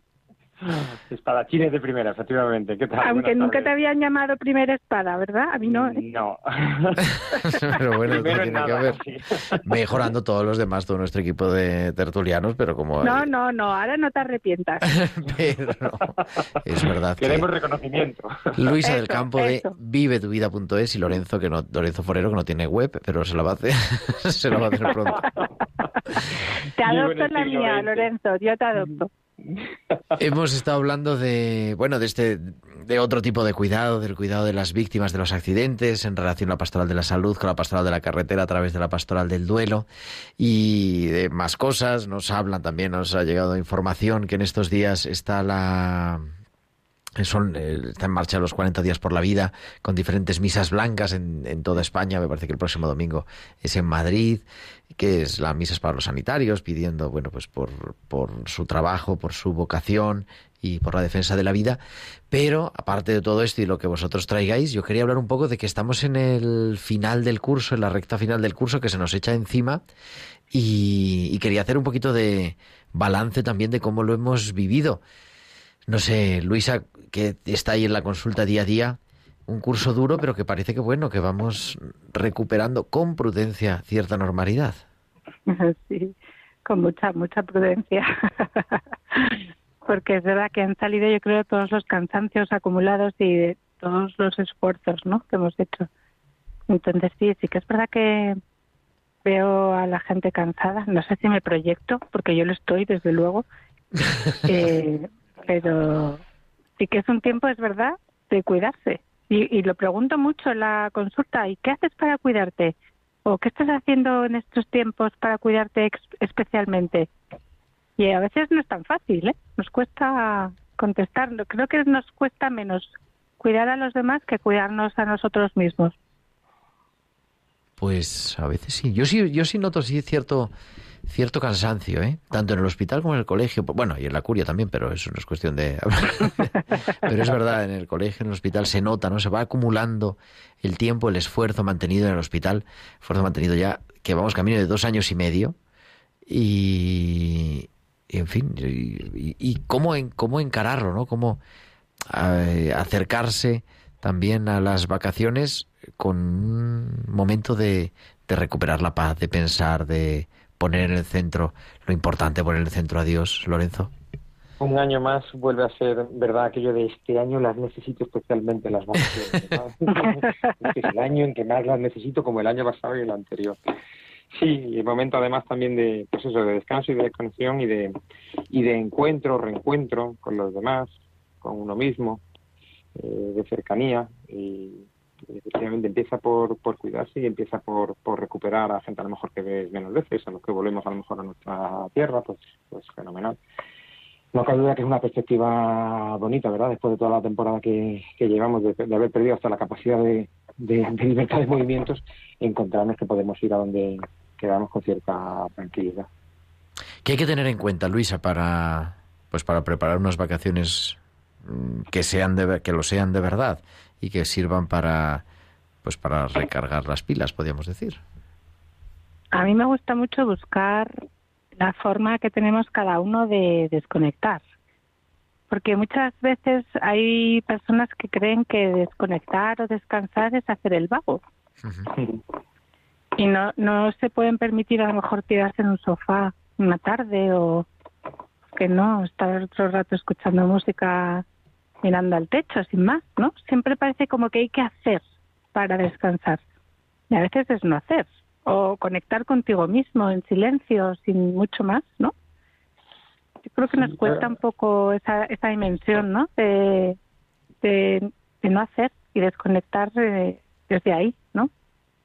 Speaker 7: Espadachines de primera, efectivamente. ¿Qué tal?
Speaker 6: Aunque
Speaker 7: Buenas
Speaker 6: nunca
Speaker 7: tardes.
Speaker 6: te habían llamado primera espada, ¿verdad? A mí no. ¿eh?
Speaker 7: No.
Speaker 1: Pero bueno, tiene
Speaker 7: en
Speaker 1: que
Speaker 7: sí.
Speaker 1: Mejorando todos los demás, todo nuestro equipo de tertulianos, pero como...
Speaker 6: No, no, no, ahora no te arrepientas.
Speaker 1: Pero es verdad que...
Speaker 7: Queremos reconocimiento.
Speaker 1: Luisa del
Speaker 6: Eso,
Speaker 1: Campo de
Speaker 6: eso.
Speaker 1: vivetuvida.es y Lorenzo, que no, Lorenzo Forero, que no tiene web, pero se la va a hacer, se la va a hacer pronto.
Speaker 6: Te adopto
Speaker 7: en
Speaker 6: la mía. Lorenzo, yo te adopto.
Speaker 1: Hemos estado hablando de, bueno, de este, de otro tipo de cuidado, del cuidado de las víctimas de los accidentes en relación a la pastoral de la salud con la pastoral de la carretera a través de la pastoral del duelo y de más cosas. Nos hablan también, nos ha llegado información que en estos días está la son, eh, está en marcha los 40 días por la vida con diferentes misas blancas en, en toda España. Me parece que el próximo domingo es en Madrid, que es la misas para los sanitarios, pidiendo, bueno, pues por, por su trabajo, por su vocación y por la defensa de la vida. Pero, aparte de todo esto y lo que vosotros traigáis, yo quería hablar un poco de que estamos en el final del curso, en la recta final del curso que se nos echa encima y quería hacer un poquito de balance también de cómo lo hemos vivido. No sé, Luisa, que está ahí en la consulta día a día, un curso duro, pero que parece que bueno, que vamos recuperando con prudencia cierta normalidad.
Speaker 6: Sí, con mucha, mucha prudencia. Porque es verdad que han salido, yo creo, todos los cansancios acumulados y de todos los esfuerzos ¿no? que hemos hecho. Entonces, sí, sí que es verdad que veo a la gente cansada. No sé si me proyecto, porque yo lo estoy, desde luego. Eh, pero sí que es un tiempo, es verdad, de cuidarse. Y, y lo pregunto mucho en la consulta, ¿y qué haces para cuidarte? ¿O qué estás haciendo en estos tiempos para cuidarte especialmente? Y a veces no es tan fácil, ¿eh? Nos cuesta contestarlo. Creo que nos cuesta menos cuidar a los demás que cuidarnos a nosotros mismos.
Speaker 1: Pues a veces sí. Yo sí, yo sí noto sí cierto cierto cansancio, ¿eh? Tanto en el hospital como en el colegio. Bueno, y en la curia también, pero eso no es cuestión de... pero es verdad, en el colegio, en el hospital se nota, ¿no? Se va acumulando el tiempo, el esfuerzo mantenido en el hospital, esfuerzo mantenido ya, que vamos camino de dos años y medio. Y, en fin, y, y- cómo, en, cómo encararlo, ¿no? Cómo eh, acercarse también a las vacaciones con un momento de recuperar la paz, de pensar, de poner en el centro lo importante, poner en el centro a Dios, Lorenzo.
Speaker 7: Un año más vuelve a ser verdad aquello de este año las necesito especialmente las vacaciones. ¿no? Este es el año en que más las necesito como el año pasado y el anterior. Sí, y el momento además también de pues eso, de descanso y de desconexión y de y de encuentro, reencuentro con los demás, con uno mismo, eh, de cercanía y efectivamente empieza por, por cuidarse y empieza por, por recuperar a gente a lo mejor que ves menos veces, a los que volvemos a lo mejor a nuestra tierra, pues, pues fenomenal. No cabe duda que es una perspectiva bonita, ¿verdad? Después de toda la temporada que, que llevamos, de, de haber perdido hasta la capacidad de, de, de libertad de movimientos, encontrarnos que podemos ir a donde quedamos con cierta tranquilidad.
Speaker 1: ¿Qué hay que tener en cuenta, Luisa, para pues para preparar unas vacaciones mm, que sean de, que lo sean de verdad y que sirvan para pues para recargar las pilas, podríamos decir?
Speaker 6: A mí me gusta mucho buscar la forma que tenemos cada uno de desconectar. Porque muchas veces hay personas que creen que desconectar o descansar es hacer el vago. Y no, no se pueden permitir a lo mejor tirarse en un sofá una tarde o que no, estar otro rato escuchando música mirando al techo, sin más, ¿no? Siempre parece como que hay que hacer para descansar. Y a veces es no hacer. O conectar contigo mismo en silencio, sin mucho más, ¿no? Yo creo que nos cuesta un poco esa, esa dimensión, ¿no? De, de, de no hacer y desconectar eh, desde ahí.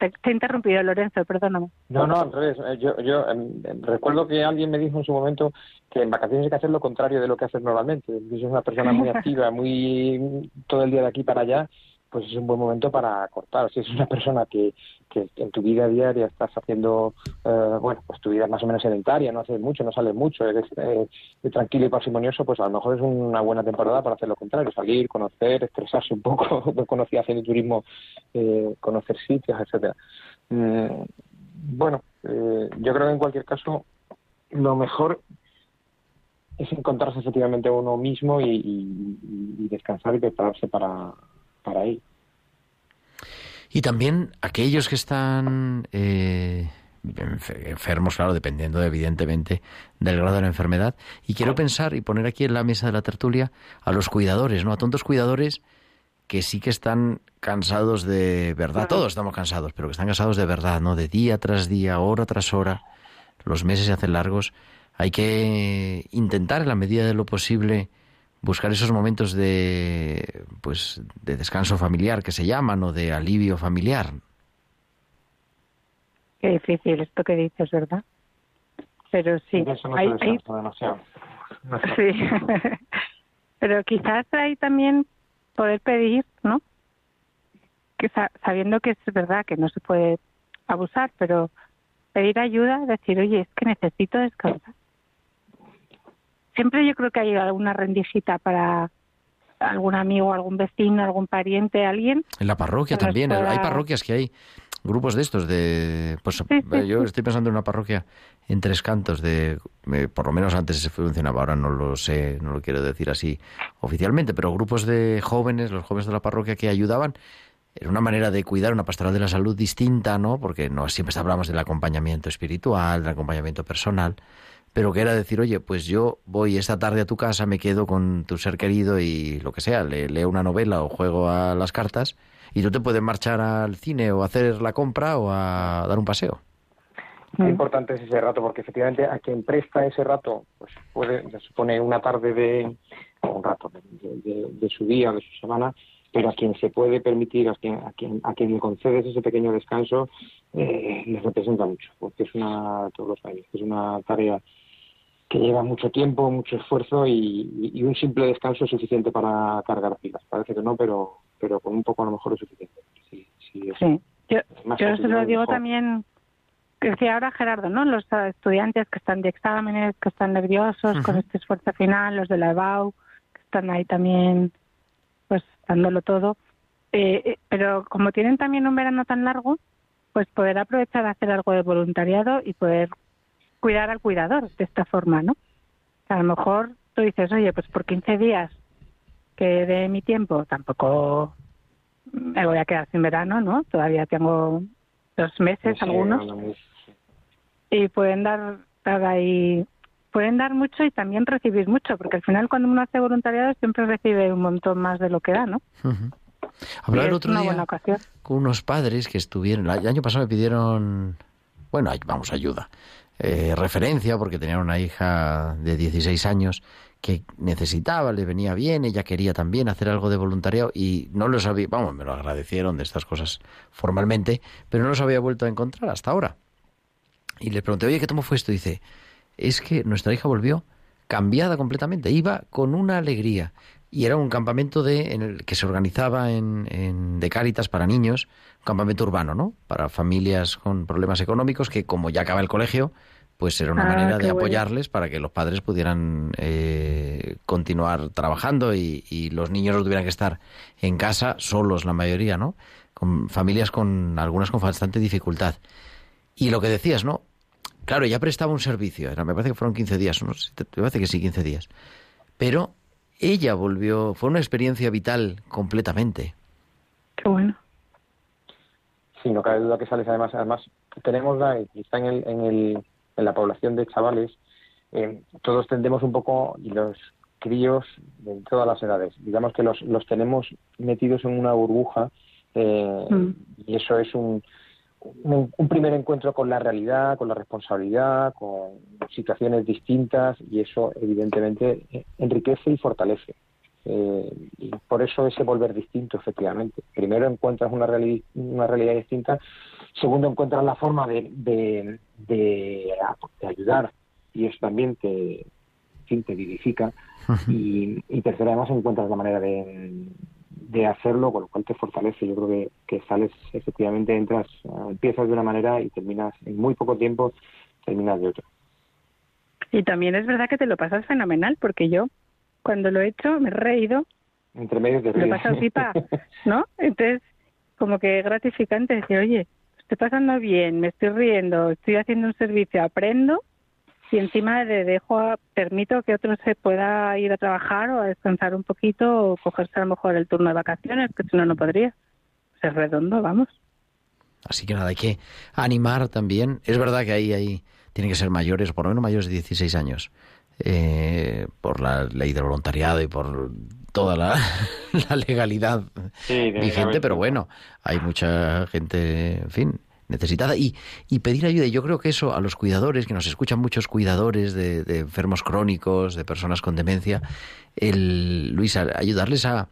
Speaker 6: Te, te he interrumpido, Lorenzo, perdóname.
Speaker 7: No, no, al revés. Eh, Yo, yo em, recuerdo que alguien me dijo en su momento que en vacaciones hay que hacer lo contrario de lo que haces normalmente. Si eres una persona muy activa, muy todo el día de aquí para allá, pues es un buen momento para cortar. Si es una persona que, que en tu vida diaria estás haciendo, eh, bueno, pues tu vida es más o menos sedentaria, no haces mucho, no sales mucho, eres eh, tranquilo y parsimonioso, pues a lo mejor es una buena temporada para hacer lo contrario, salir, conocer, estresarse un poco. Yo conocí haciendo turismo, eh, conocer sitios, etcétera. Mm, bueno, Eh, yo creo que en cualquier caso lo mejor es encontrarse efectivamente uno mismo y, y, y descansar y prepararse para,
Speaker 1: Y también aquellos que están eh, enfermos, claro, dependiendo evidentemente del grado de la enfermedad. Y quiero pensar y poner aquí en la mesa de la tertulia a los cuidadores, ¿no? A tontos cuidadores que sí que están cansados de verdad. Todos estamos cansados, pero que están cansados de verdad, ¿no? De día tras día, hora tras hora. Los meses se hacen largos. Hay que intentar, en la medida de lo posible, buscar esos momentos de pues de descanso familiar que se llaman o de alivio familiar.
Speaker 6: Qué difícil esto que dices, ¿verdad? Pero sí,
Speaker 7: Eso no
Speaker 6: hay,
Speaker 7: demasiado. No sé.
Speaker 6: sí. Pero quizás hay también poder pedir, ¿no? Que sa- sabiendo que es verdad que no se puede abusar, pero pedir ayuda, decir, oye, es que necesito descansar. Siempre yo creo que hay alguna rendijita para algún amigo, algún vecino, algún pariente, alguien.
Speaker 1: En la parroquia también.
Speaker 6: pueda-
Speaker 1: Hay parroquias que hay grupos de estos de pues
Speaker 6: sí,
Speaker 1: yo
Speaker 6: sí.
Speaker 1: estoy pensando en una parroquia en Tres Cantos de eh, por lo menos antes se funcionaba ahora no lo sé no lo quiero decir así oficialmente pero grupos de jóvenes los jóvenes de la parroquia que ayudaban era una manera de cuidar una pastoral de la salud distinta no porque no siempre hablamos del acompañamiento espiritual del acompañamiento personal pero que era decir, oye, pues yo voy esta tarde a tu casa, me quedo con tu ser querido y lo que sea, le, leo una novela o juego a las cartas y tú te puedes marchar al cine o a hacer la compra o a dar un paseo.
Speaker 7: Qué importante es ese rato, porque efectivamente a quien presta ese rato, pues puede, supone una tarde de, o un rato de, de- de su día o de su semana, pero a quien se puede permitir, a quien, a quien, a quien le concedes ese pequeño descanso, eh, les representa mucho, porque es una, todos los años, es una tarea que lleva mucho tiempo, mucho esfuerzo y, y un simple descanso es suficiente para cargar pilas. Parece que no, pero, pero con un poco a lo mejor es suficiente. Sí, sí, es-
Speaker 6: Sí. Yo, yo se lo digo
Speaker 7: mejor.
Speaker 6: también, que decía ahora Gerardo, ¿no? Los estudiantes que están de exámenes, que están nerviosos con este esfuerzo final, los de la EBAU, que están ahí también, pues dándolo todo. Eh, eh, pero como tienen también un verano tan largo, pues poder aprovechar a hacer algo de voluntariado y poder cuidar al cuidador de esta forma, ¿no? A lo mejor tú dices, oye, pues por 15 días que de mi tiempo tampoco me voy a quedar sin verano, ¿no? Todavía tengo dos meses
Speaker 7: Sí,
Speaker 6: algunos
Speaker 7: no, no, no,
Speaker 6: y pueden dar, dar ahí pueden dar mucho y también recibir mucho porque al final cuando uno hace voluntariado siempre recibe un montón más de lo que da, ¿no? Y
Speaker 1: el
Speaker 6: es
Speaker 1: otro día con unos padres que estuvieron, el año pasado me pidieron, bueno, vamos, ayuda, eh, referencia, porque tenían una hija de 16 años que necesitaba, le venía bien, ella quería también hacer algo de voluntariado y no los había, vamos, me lo agradecieron de estas cosas formalmente, pero no los había vuelto a encontrar hasta ahora. Y le pregunté, oye, ¿qué cómo fue esto? Y dice, es que nuestra hija volvió cambiada completamente, iba con una alegría. Y era un campamento de, en el que se organizaba en, en- de Cáritas para niños, un campamento urbano, ¿no? Para familias con problemas económicos que, como ya acaba el colegio, pues era una
Speaker 6: Ah,
Speaker 1: manera de
Speaker 6: bueno.
Speaker 1: apoyarles para que los padres pudieran eh, continuar trabajando y, y los niños no tuvieran que estar en casa solos, la mayoría, ¿no? Con familias con algunas con bastante dificultad. Y lo que decías, ¿no? Claro, ya prestaba un servicio, era, me parece que fueron 15 días, ¿no? me parece que sí, 15 días. Pero ella volvió, fue una experiencia vital completamente.
Speaker 6: Qué bueno.
Speaker 7: Sí, no cabe duda que sales además, además tenemos la, está en, el, en, el, en la población de chavales, eh, todos tendemos un poco, y los críos de todas las edades, digamos que los, los tenemos metidos en una burbuja eh,
Speaker 6: Mm.
Speaker 7: y eso es un, un, un primer encuentro con la realidad, con la responsabilidad, con situaciones distintas y eso evidentemente enriquece y fortalece. Eh, y por eso ese volver distinto, efectivamente. Primero encuentras una, reali- una realidad distinta, segundo encuentras la forma de, de, de, de ayudar y eso también te, en fin, te vivifica. y, y tercero, además encuentras la manera de, de hacerlo, con lo cual te fortalece. Yo creo que, que sales, efectivamente, entras, eh, empiezas de una manera y terminas en muy poco tiempo, terminas de otra.
Speaker 6: Y también es verdad que te lo pasas fenomenal porque yo cuando lo he hecho me he reído,
Speaker 7: Entre medios de
Speaker 6: me he pasado pipa, ¿no? Entonces, como que es gratificante decir, oye, estoy pasando bien, me estoy riendo, estoy haciendo un servicio, aprendo y encima le dejo, a- permito que otro se pueda ir a trabajar o a descansar un poquito o cogerse a lo mejor el turno de vacaciones, que si no, no podría. Es redondo, vamos.
Speaker 1: Así que nada, hay que animar también. Es verdad que ahí, ahí tienen que ser mayores, por lo menos mayores de 16 años, eh, por la ley del voluntariado y por toda la, la legalidad
Speaker 7: Sí,
Speaker 1: vigente, pero bueno, hay mucha gente, en fin, necesitada. Y, y pedir ayuda, y yo creo que eso a los cuidadores, que nos escuchan muchos cuidadores de, de enfermos crónicos, de personas con demencia, el, Luis, a- ayudarles a,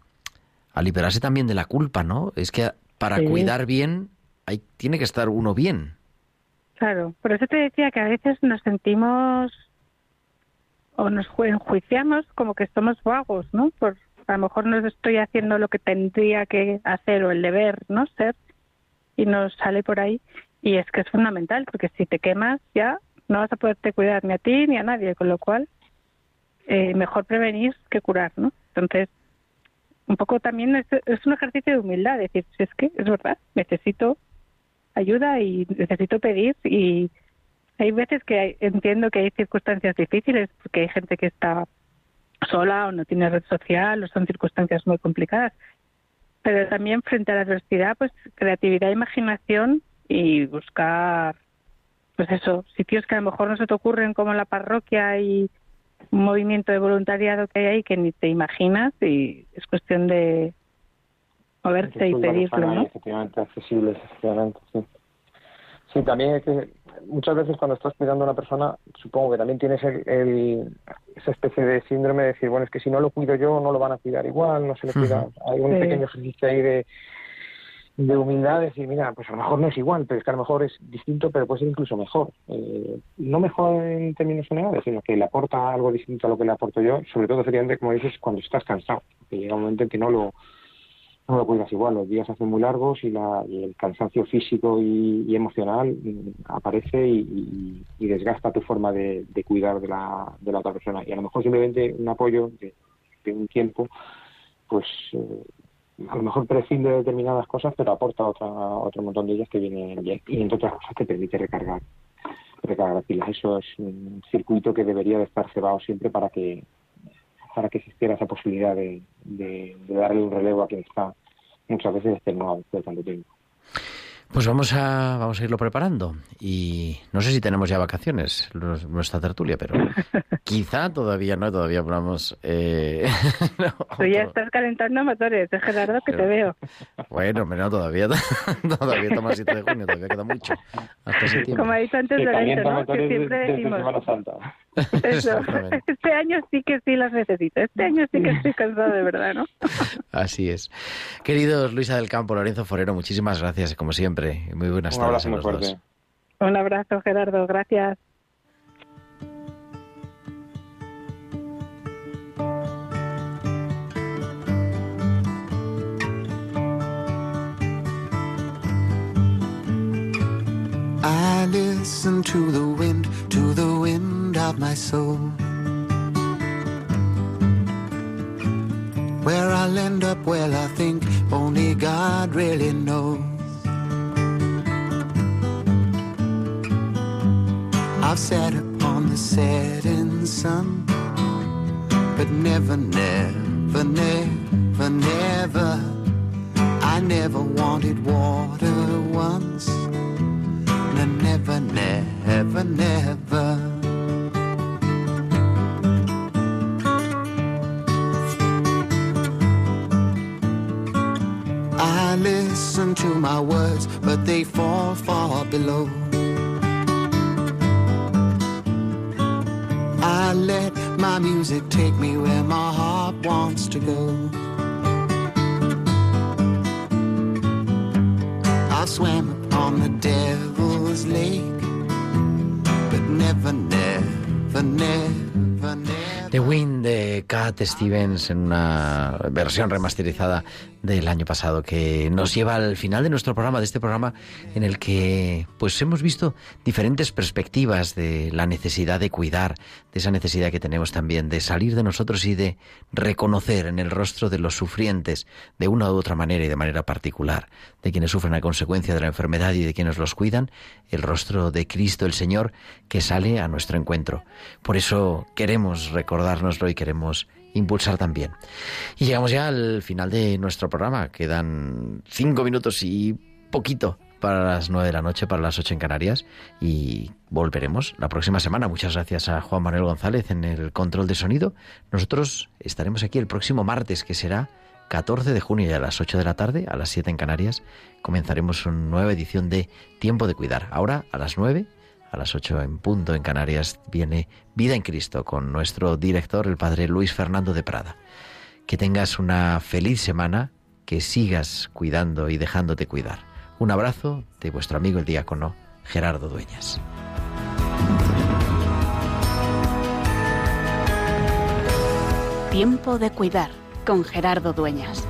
Speaker 1: a liberarse también de la culpa, ¿no? Es que para
Speaker 6: Sí.
Speaker 1: cuidar bien hay, tiene que estar uno bien.
Speaker 6: Claro, por eso te decía que a veces nos sentimos o nos ju- enjuiciamos como que somos vagos, ¿no? Por a lo mejor no estoy haciendo lo que tendría que hacer o el deber, ¿no? Ser y nos sale por ahí y es que es fundamental porque si te quemas ya no vas a poderte cuidar ni a ti ni a nadie, con lo cual eh, mejor prevenir que curar, ¿no? Entonces un poco también es un ejercicio de humildad, decir, si es que es verdad, necesito ayuda y necesito pedir y hay veces que hay- entiendo que hay circunstancias difíciles porque hay gente que está sola o no tiene red social o son circunstancias muy complicadas pero también frente a la adversidad pues creatividad imaginación y buscar pues eso sitios que a lo mejor no se te ocurren como la parroquia y un movimiento de voluntariado que hay ahí que ni te imaginas y es cuestión de moverte y pedirlo ¿no?
Speaker 7: Efectivamente, accesibles, efectivamente, sí. Sí, también es que muchas veces cuando estás cuidando a una persona, supongo que también tienes el, el- esa especie de síndrome de decir, bueno, es que si no lo cuido yo, no lo van a cuidar igual, no se le cuida. Hay un
Speaker 6: Sí.
Speaker 7: pequeño ejercicio ahí de, de humildad, decir, mira, pues a lo mejor no es igual, pero es que a lo mejor es distinto, pero puede ser incluso mejor. Eh, no mejor en términos generales, sino que le aporta algo distinto a lo que le aporto yo, sobre todo, efectivamente, como dices, cuando estás cansado, que llega un momento en que no lo no lo cuidas igual, los días se hacen muy largos y, la, y el cansancio físico y, emocional mm, aparece y, desgasta tu forma de, cuidar de la, de la otra persona. Y a lo mejor simplemente un apoyo de, un tiempo, pues eh, a lo mejor prescinde de determinadas cosas, pero aporta otra, otro montón de ellas que vienen bien. Y entre otras cosas te permite recargar, recargar pilas. Eso es un circuito que debería de estar cebado siempre para que para que existiera esa posibilidad de, de darle un relevo a quien está muchas veces extenuado después de tanto tiempo.
Speaker 1: Pues vamos a, vamos a irlo preparando. Y no sé si tenemos ya vacaciones, los- nuestra tertulia, pero quizá todavía no, todavía hablamos. Eh, no,
Speaker 6: Tú ya estás calentando motores, es Gerardo que te
Speaker 1: Pero-
Speaker 6: veo.
Speaker 1: Bueno, pero no, todavía, todavía el 7 de junio, todavía queda mucho. Hasta.
Speaker 6: Como ha dicho antes Lorenzo, ¿no? Que siempre decimos. eso, este año sí que sí las necesito, este año sí que estoy cansado de verdad, ¿no?
Speaker 1: Así es. Queridos Luisa del Campo, Lorenzo Forero, muchísimas gracias, como siempre. Muy buenas
Speaker 7: Un
Speaker 1: tardes a los dos.
Speaker 6: Un abrazo, Gerardo, gracias.
Speaker 8: I listen to the wind, to the of my soul. Where I'll end up, well, I think only God really knows. I've sat upon the setting sun, but never, never, never, never. I never wanted water once. No, never, never, never. Listen to my words, but they fall far below. I let my music take me where my heart wants to go. I swam upon the devil's lake, but never, never, never.
Speaker 1: The Wind de Cat Stevens en una versión remasterizada del año pasado que nos lleva al final de nuestro programa, de este programa en el que pues hemos visto diferentes perspectivas de la necesidad de cuidar, de esa necesidad que tenemos también de salir de nosotros y de reconocer en el rostro de los sufrientes de una u otra manera y de manera particular, de quienes sufren a consecuencia de la enfermedad y de quienes los cuidan, el rostro de Cristo el Señor que sale a nuestro encuentro. Por eso queremos recordárnoslo y queremos impulsar también. Y llegamos ya al final de nuestro programa. Quedan cinco minutos y poquito para las nueve de la noche, para las ocho en Canarias. Y volveremos la próxima semana. Muchas gracias a Juan Manuel González en el control de sonido. Nosotros estaremos aquí el próximo martes, que será 14 de junio y a las 8 de la tarde, a las 7 en Canarias, comenzaremos una nueva edición de Tiempo de Cuidar. Ahora, a las 9 a las 8 en punto en Canarias viene Vida en Cristo con nuestro director, el padre Luis Fernando de Prada. Que tengas una feliz semana, que sigas cuidando y dejándote cuidar. Un abrazo de vuestro amigo el diácono Gerardo Dueñas.
Speaker 9: Tiempo de cuidar con Gerardo Dueñas.